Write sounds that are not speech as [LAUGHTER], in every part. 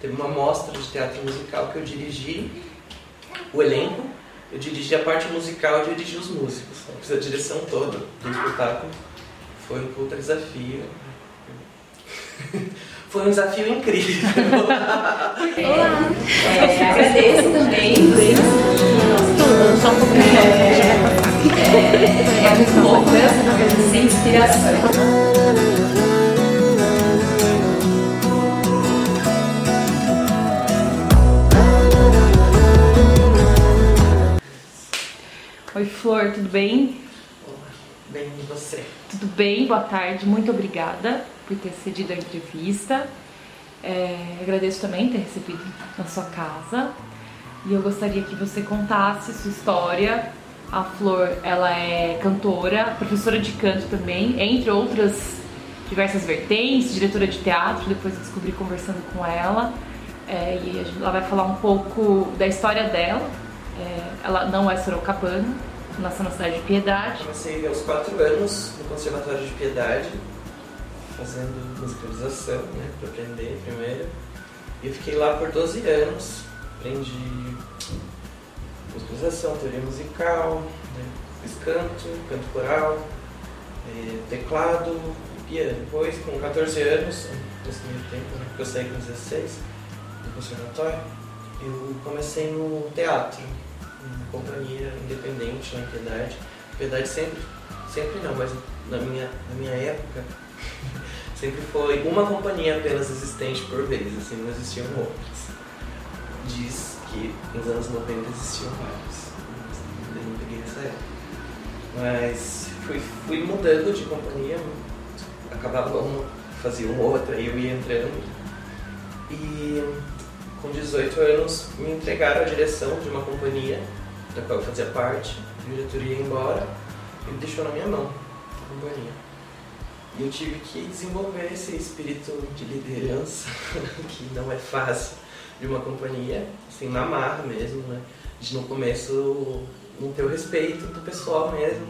teve uma mostra de teatro musical que eu dirigi o elenco, eu dirigi a parte musical, eu dirigi os músicos. Eu fiz a direção toda do espetáculo. Foi um puta desafio. Foi um desafio incrível. Olá! É, agradeço também. Só um pouquinho. É, é muito louca, sem inspiração. Oi, Flor, tudo bem? Olá, bem e você? Tudo bem, boa tarde, muito obrigada por ter cedido a entrevista. É, agradeço também ter recebido na sua casa e eu gostaria que você contasse sua história. A Flor, ela é cantora, professora de canto também, entre outras diversas vertentes, diretora de teatro, depois eu descobri conversando com ela. É, e ela vai falar um pouco da história dela. É, ela não é sorocabana, nasceu na cidade de Piedade. Comecei aos quatro anos no Conservatório de Piedade, fazendo musicalização, né, para aprender primeiro. E fiquei lá por 12 anos, aprendi musicalização, teoria musical, né, fiz canto, canto coral, eh, teclado piano. Depois, com 14 anos, nesse meio tempo, né, porque eu saí com 16 do conservatório, eu comecei no teatro, companhia independente na Piedade. Piedade sempre, sempre não, mas na minha, na minha época [LAUGHS] sempre foi uma companhia apenas existente por vez, assim, não existiam outras. Diz que nos anos 90 existiam vários, eu não peguei essa época. Mas fui, fui mudando de companhia, acabava uma, fazia uma outra e eu ia entrando. E com 18 anos me entregaram a direção de uma companhia da qual eu fazia parte, a diretoria ia embora e me deixou na minha mão a companhia. E eu tive que desenvolver esse espírito de liderança, [LAUGHS] que não é fácil, de uma companhia, assim, na marra mesmo, né? De no começo não ter o respeito do pessoal mesmo,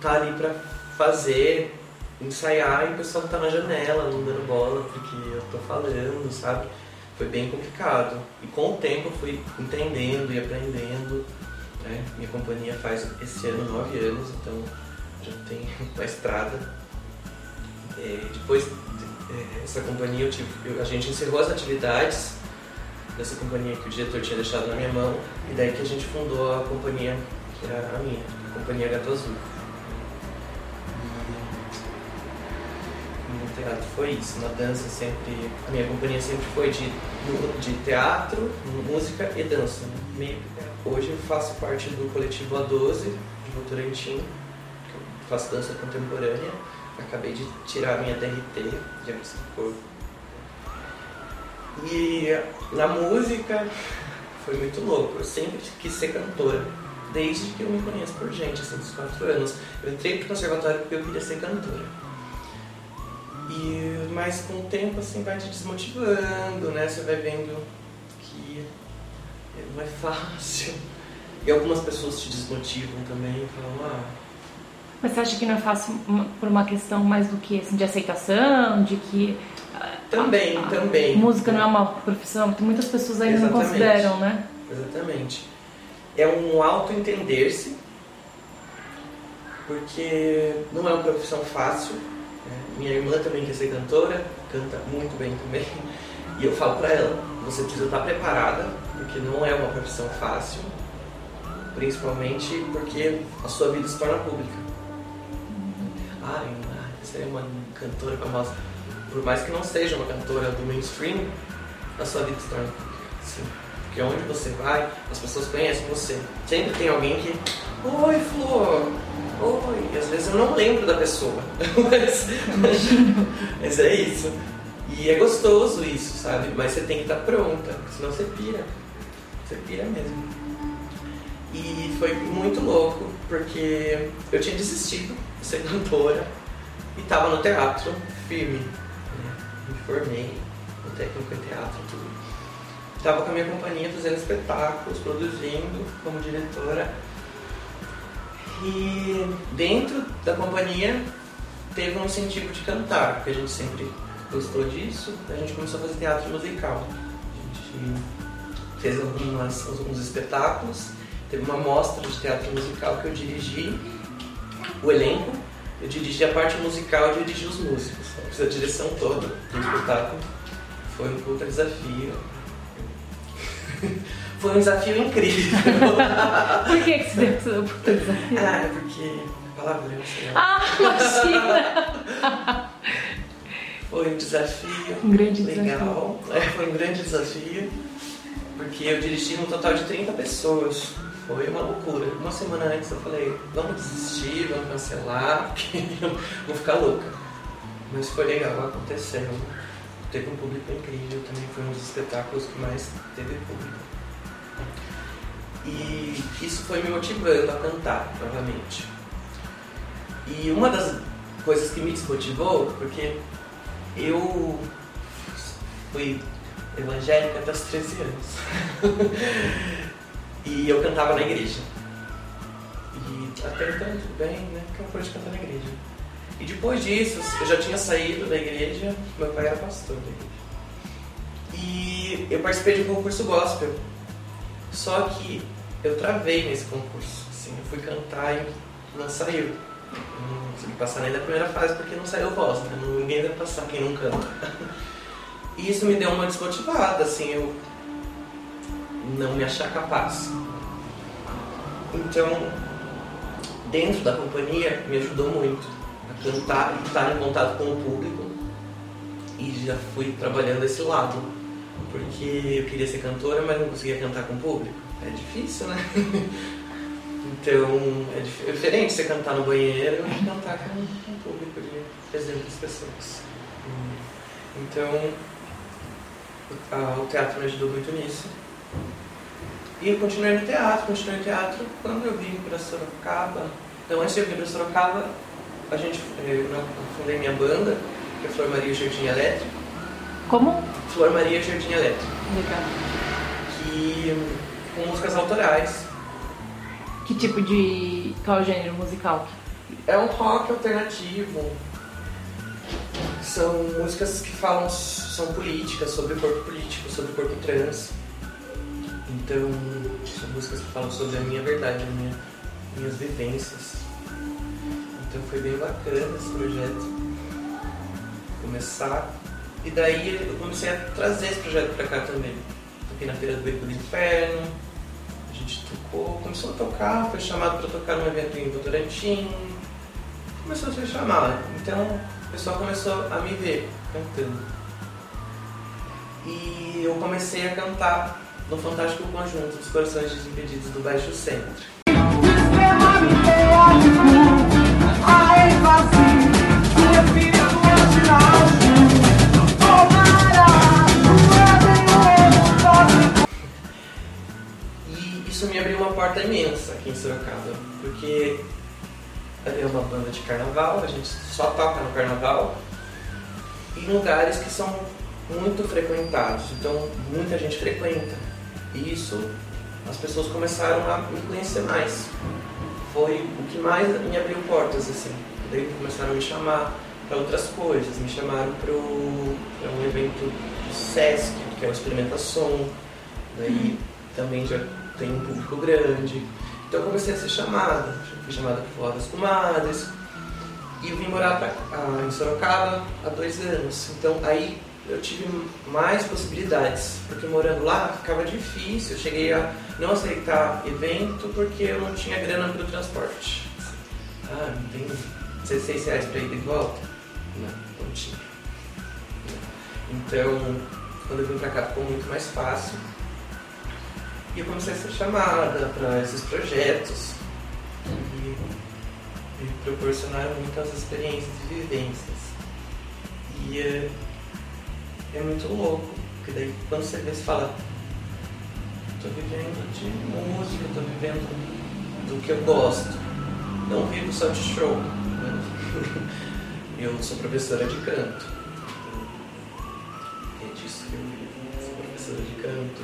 tá ali pra fazer, ensaiar e o pessoal tá na janela, não dando bola porque eu tô falando, sabe? Foi bem complicado. E com o tempo eu fui entendendo e aprendendo. Né? Minha companhia faz esse ano nove anos, então já tem [LAUGHS] uma estrada. É, depois é, essa companhia eu tive, eu, a gente encerrou as atividades dessa companhia que o diretor tinha deixado na minha mão e daí que a gente fundou a companhia que era a minha, a companhia Gato Azul. Foi isso, na dança sempre, a minha companhia sempre foi de, de teatro, música e dança, Hoje eu faço parte do coletivo A12 de Votorantim, que eu faço dança contemporânea. Acabei de tirar a minha DRT de Artes do Corpo. E na música foi muito louco. Eu sempre quis ser cantora, desde que eu me conheço por gente, assim, dos quatro anos. Eu entrei pro conservatório porque eu queria ser cantora. E, mas com o tempo assim vai te desmotivando, né? Você vai vendo que não é fácil. E algumas pessoas te desmotivam também, falam, ah. Mas você acha que não é fácil por uma questão mais do que assim, de aceitação, de que. Também, a, a também. Música não é uma profissão que muitas pessoas ainda Exatamente. não consideram, né? Exatamente. É um auto-entender-se, porque não é uma profissão fácil. Minha irmã também quer ser cantora, canta muito bem também. E eu falo pra ela, você precisa estar preparada, porque não é uma profissão fácil, principalmente porque a sua vida se torna pública. Ah, você é uma cantora famosa. Por mais que não seja uma cantora do mainstream, a sua vida se torna pública. Sim. Porque onde você vai, as pessoas conhecem você. Sempre tem alguém que. Oi, Flor! Oi! Às vezes eu não lembro da pessoa. [LAUGHS] mas, mas é isso. E é gostoso isso, sabe? Mas você tem que estar pronta, senão você pira. Você pira mesmo. E foi muito louco, porque eu tinha desistido de ser cantora e estava no teatro firme. Né? Me formei no técnico em teatro tudo. Estava com a minha companhia fazendo espetáculos, produzindo como diretora. E dentro da companhia teve um incentivo de cantar, porque a gente sempre gostou disso, a gente começou a fazer teatro musical. gente fez algumas, alguns espetáculos, teve uma mostra de teatro musical que eu dirigi o elenco, eu dirigi a parte musical e dirigi os músicos. Fiz a direção toda do espetáculo. Foi um puta desafio. [LAUGHS] Foi um desafio incrível. [LAUGHS] Por que, que você deu esse puta desafio? ah, é porque palavrão, sei lá. Ah, imagina! Foi um desafio Um grande legal. É, foi um grande desafio. Porque eu dirigi um total de 30 pessoas. Foi uma loucura. Uma semana antes eu falei, vamos desistir, vamos cancelar, porque eu vou ficar louca. Mas foi legal, aconteceu. Teve um público incrível também, foi um dos espetáculos que mais teve público. E isso foi me motivando a cantar novamente. E uma das coisas que me desmotivou, porque eu fui evangélica até os 13 anos. [LAUGHS] e eu cantava na igreja. E até então tudo bem, né? Que eu pude cantar na igreja. E depois disso, eu já tinha saído da igreja, meu pai era pastor da igreja. E eu participei de um concurso gospel. Só que eu travei nesse concurso. Assim, eu fui cantar e não saiu. Não consegui passar nem da primeira fase porque não saiu voz, né? Ninguém vai passar quem não canta. [LAUGHS] E isso me deu uma desmotivada, assim, eu não me achar capaz. Então, dentro da companhia, me ajudou muito a cantar e estar em contato com o público. E já fui trabalhando esse lado, porque eu queria ser cantora, mas não conseguia cantar com o público. É difícil, né? [LAUGHS] Então, é, é diferente você cantar no banheiro e cantar com um público de 300 pessoas. Então, o teatro me ajudou muito nisso. E eu continuei no teatro, continuei no teatro quando eu vim para Sorocaba. Então, antes de eu vir para Sorocaba, a gente, eu fundei minha banda, que é Flor Maria Jardim Elétrico. Como? Flor Maria Jardim Elétrico. Legal. Que, com músicas autorais. Que tipo de. qual gênero musical? É um rock alternativo. São músicas que falam, são políticas, sobre o corpo político, sobre o corpo trans. Então, são músicas que falam sobre a minha verdade, as minha, minhas vivências. Então foi bem bacana esse projeto. Começar. E daí eu comecei a trazer esse projeto pra cá também. Toquei na Feira do Beco do Inferno, a gente tocou, começou a tocar, foi chamado para tocar num evento em Votorantim, começou a ser chamado. Então o pessoal começou a me ver cantando. E eu comecei a cantar no Fantástico Conjunto dos Corações Desimpedidos do Baixo Centro. Isso me abriu uma porta imensa aqui em Sorocaba, porque é uma banda de carnaval, a gente só toca no carnaval, em lugares que são muito frequentados, então muita gente frequenta. E isso as pessoas começaram a me conhecer mais. Foi o que mais me abriu portas, assim. Daí começaram a me chamar para outras coisas, me chamaram para um evento do Sesc, que é o Experimentação, daí também já tem um público grande. Então eu comecei a ser chamada, fui chamada para falar das comadres, e vim morar pra, ah, em Sorocaba há dois anos. Então aí eu tive mais possibilidades, porque morando lá ficava difícil. Eu cheguei a não aceitar evento porque eu não tinha grana para o transporte. Ah, não tem 16 reais para ir de volta? Não, não tinha. Então, quando eu vim para cá ficou muito mais fácil. E eu comecei a ser chamada para esses projetos e me proporcionaram muitas experiências e vivências. E é, é muito louco, porque daí quando você vê, você fala, tô vivendo de música, tô vivendo do que eu gosto. Não vivo só de show. Né? [LAUGHS] Eu sou professora de canto. É disso que eu vivo. Sou professora de canto,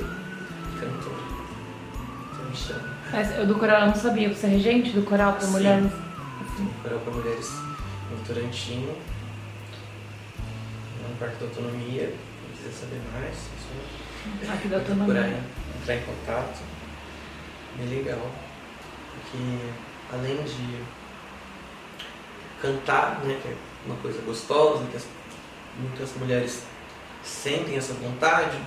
cantora. Mas eu do coral eu não sabia, você é regente do coral para Sim. mulheres? Coral para Mulheres em Torantino, no Parque da Autonomia, quem quiser saber mais, só Aqui da procurar autonomia. entrar em contato. Bem legal. Porque além de cantar, né, que é uma coisa gostosa, que as- muitas mulheres sentem essa vontade,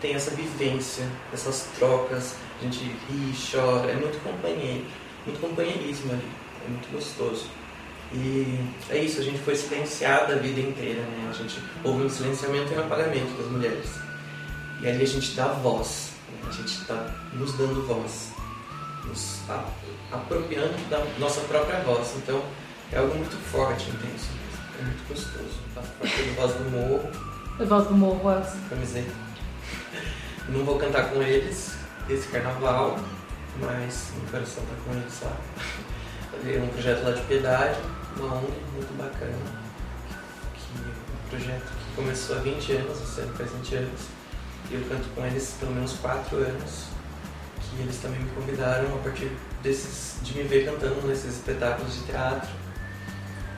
tem essa vivência, essas trocas, a gente ri, chora, é muito companheiro, muito companheirismo ali, é muito gostoso. E é isso, a gente foi silenciada a vida inteira, né? A gente houve um silenciamento e um apagamento das mulheres. E ali a gente dá voz, né? a gente está nos dando voz, nos a- apropriando da nossa própria voz. Então é algo muito forte, intenso, é muito gostoso. Faço parte do Voz do Morro, Eu gosto do morro. assim. camiseta. Não vou cantar com eles esse carnaval, mas meu coração tá com eles lá. É um projeto lá de piedade, uma ONG muito bacana. Que é um projeto que começou há 20 anos, esse ano faz 20 anos. E eu canto com eles pelo menos 4 anos. Que eles também me convidaram a partir desses, de me ver cantando nesses espetáculos de teatro.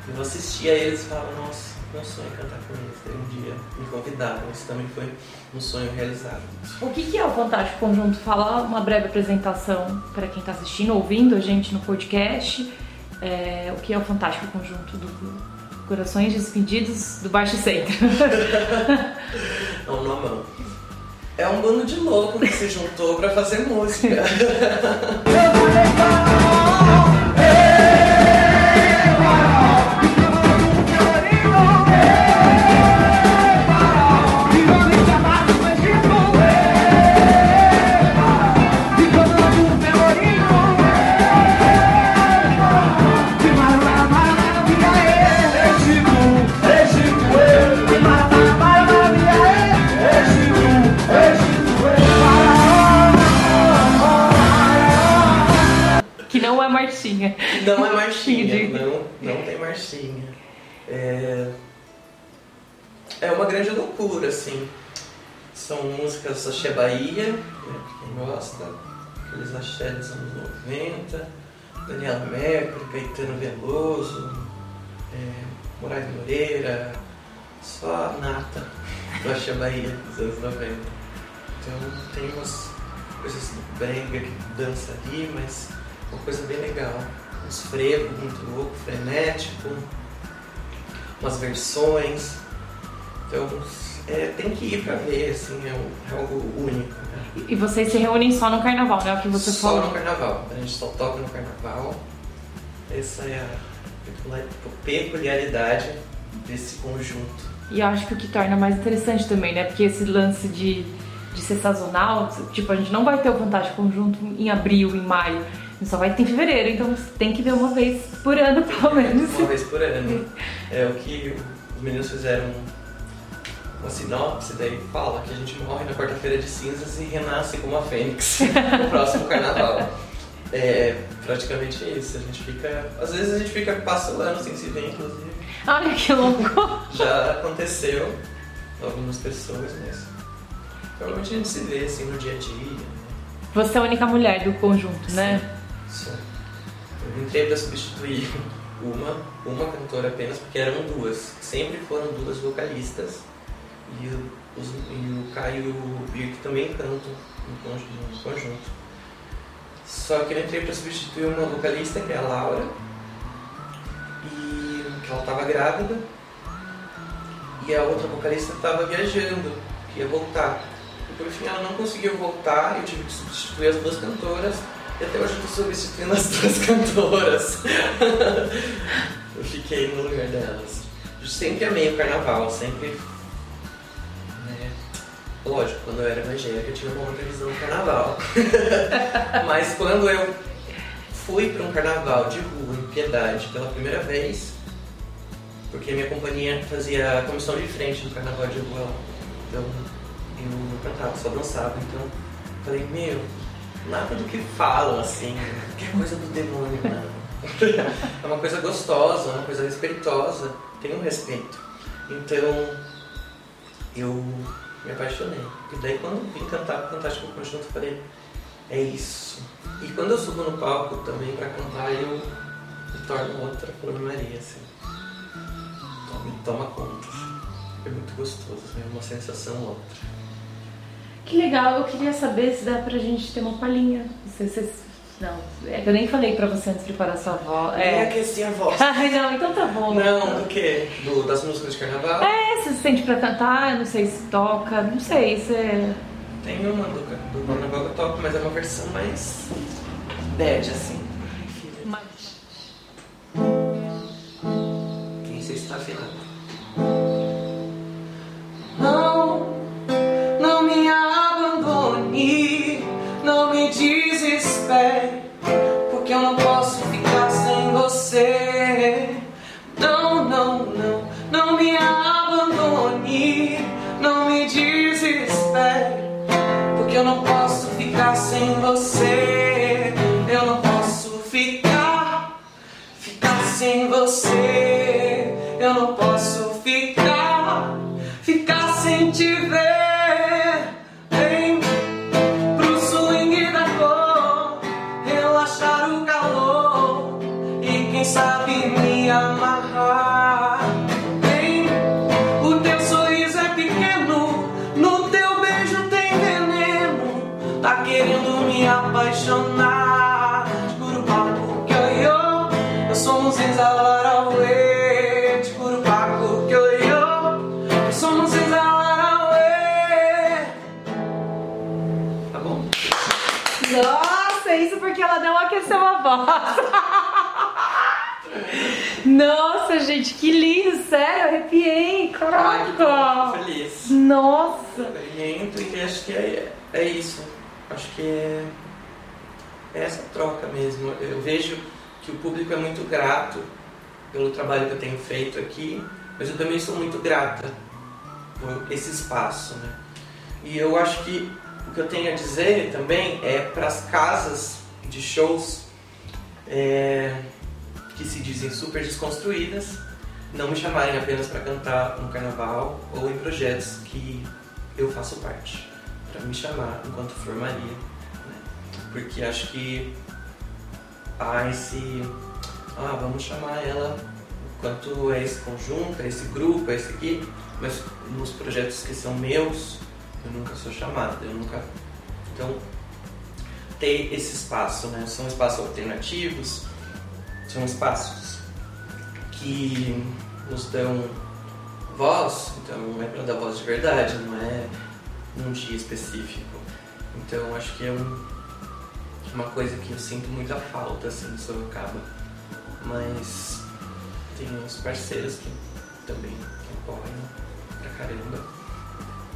Eu assistia a eles e falava, nossa, meu sonho é cantar com eles. Daí um dia me convidaram, isso também foi um sonho realizado. O que, que é o Fantástico Conjunto? Fala uma breve apresentação para quem está assistindo, ouvindo a gente no podcast. É, o que é o Fantástico Conjunto do Corações Despedidos do Baixo Centro? [LAUGHS] É um nomão. É um bando de louco que se juntou pra fazer música. [LAUGHS] que não é [LAUGHS] marchinha, não, não tem marchinha. É... é uma grande loucura, assim. São músicas axé Bahia, né, quem gosta, aqueles axé dos anos 90, Daniela Mercury, Caetano Veloso, é, Moraes Moreira, só a nata do axé Bahia dos anos 90. Então tem umas coisas do brega que dança ali, mas uma coisa bem legal. Uns frevos muito louco, frenético, umas versões. Então é, tem que ir pra ver, assim, é, é algo único. Né? E vocês se reúnem só no carnaval, né? O que você só falou. no carnaval. A gente só toca no carnaval. Essa é a peculiar- peculiaridade desse conjunto. E eu acho que o que torna mais interessante também, né? Porque esse lance de, de ser sazonal, tipo, a gente não vai ter o Fantástico Conjunto em abril, em maio. Só vai ter em fevereiro, então você tem que ver uma vez por ano, [LAUGHS] pelo menos. Uma vez por ano. É o que os meninos fizeram uma sinopse, daí fala que a gente morre na quarta-feira de cinzas e renasce como a fênix [LAUGHS] no próximo carnaval. É praticamente isso. A gente fica. Às vezes a gente fica passa o ano sem se ver, inclusive. Olha que louco! Já aconteceu algumas pessoas, mas provavelmente a gente se vê assim no dia a dia. né? Você é a única mulher do conjunto, né? Eu entrei para substituir [LAUGHS] uma, uma cantora apenas, porque eram duas. Sempre foram duas vocalistas. E o, os, e o Caio e o Birk também cantam no conjunto. Só que eu entrei para substituir uma vocalista, que é a Laura, e que ela estava grávida, e a outra vocalista estava viajando, que ia voltar. E por fim ela não conseguiu voltar, eu tive que substituir as duas cantoras, e até hoje eu estou substituindo as duas [LAUGHS] cantoras. eu fiquei no lugar delas. Eu sempre amei o carnaval, sempre. né, Lógico, quando eu era evangélica eu tinha uma outra visão do carnaval. [LAUGHS] Mas quando eu fui para um carnaval de rua em Piedade pela primeira vez, porque minha companhia fazia a comissão de frente do carnaval de rua. Então eu não cantava, só dançava. Então falei, meu, nada do que falam assim, que é coisa do demônio, não. é uma coisa gostosa, uma coisa respeitosa, tem um respeito. Então eu me apaixonei. E daí quando vim cantar o Fantástico Conjunto, eu falei, é isso. E quando eu subo no palco também pra cantar, eu me torno outra Flor Maria, assim. Toma, toma conta. É muito gostoso, é uma sensação outra. Que legal, eu queria saber se dá pra gente ter uma palhinha. Se vocês. Não, é que eu nem falei pra você antes de preparar sua voz. Nem É. aqueci a voz. [LAUGHS] Ai, não, então tá bom. Não, do quê? Do, das músicas de carnaval? É, se você sente pra cantar, eu não sei se toca, não sei, se. Tem uma do, do carnaval que eu toco, mas é uma versão mais bad, assim. Sem você. Eu não posso ficar, ficar sem te ver. Vem pro swing da cor, relaxar o calor e quem sabe me amarrar. Porque ela não aqueceu a voz. [LAUGHS] Nossa, gente, que lindo, sério, arrepiei, Ai, caraca. tô feliz. Nossa. E acho que é, é isso. Acho que é, é essa troca mesmo. Eu vejo que o público é muito grato pelo trabalho que eu tenho feito aqui, mas eu também sou muito grata por esse espaço, né? E eu acho que o que eu tenho a dizer também é para as casas de shows é, que se dizem super desconstruídas não me chamarem apenas para cantar no carnaval ou em projetos que eu faço parte, para me chamar enquanto formaria, né? porque acho que há esse, ah, vamos chamar ela enquanto é esse conjunto, é esse grupo, é esse aqui, mas nos projetos que são meus eu nunca sou chamada, eu nunca, então ter esse espaço, né? São espaços alternativos, são espaços que nos dão voz, então é para dar voz de verdade, não é num dia específico. Então acho que é um, uma coisa que eu sinto muita falta assim em Sorocaba. Mas tem uns parceiros que também que apoiam pra caramba.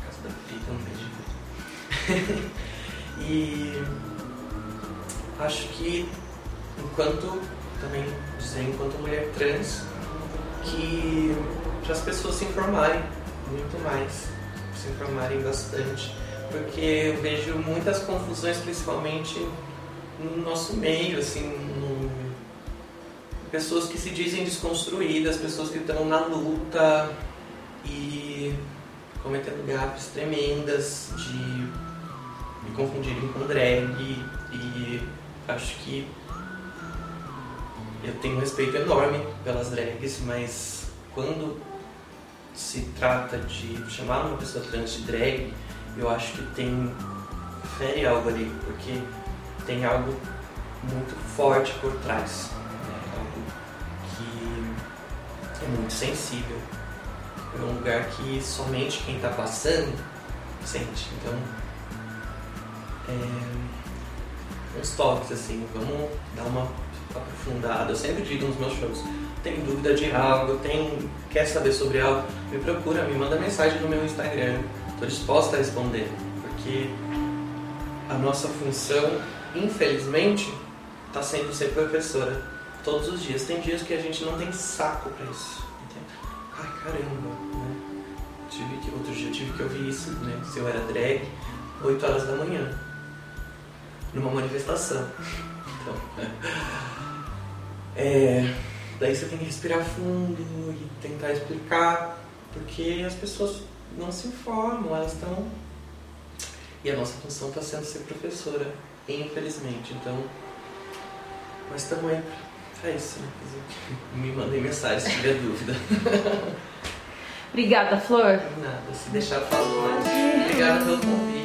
Casa da Frita, um beijo. e acho que enquanto também dizer enquanto mulher trans que para as pessoas se informarem muito mais, se informarem bastante, porque eu vejo muitas confusões, principalmente no nosso meio, assim, no... pessoas que se dizem desconstruídas, pessoas que estão na luta e cometendo gafes tremendas de me confundirem com drag e acho que eu tenho um respeito enorme pelas drags, mas quando se trata de chamar uma pessoa trans de drag, eu acho que tem fere algo ali, porque tem algo muito forte por trás, né? algo que é muito sensível. É um lugar que somente quem está passando sente. Então, é, uns toques assim, vamos dar uma aprofundada. Eu sempre digo nos meus shows, tem dúvida de algo, tem quer saber sobre algo, me procura, me manda mensagem no meu Instagram. Estou disposta a responder, porque a nossa função, infelizmente, está sendo ser professora todos os dias. Tem dias que a gente não tem saco para isso. entende? Ai caramba, né? Tive que, outro dia tive que ouvir isso, né? Se eu era drag, 8 horas da manhã, numa manifestação. Então, [LAUGHS] é, daí você tem que respirar fundo e tentar explicar, porque as pessoas não se informam, elas estão. E a nossa função está sendo ser professora, infelizmente. Então, mas estamos aí pra isso, né? [LAUGHS] Me mandem mensagem se tiver dúvida. [LAUGHS] Obrigada, Flor. Nada, se deixar mais. Obrigada pelo convite.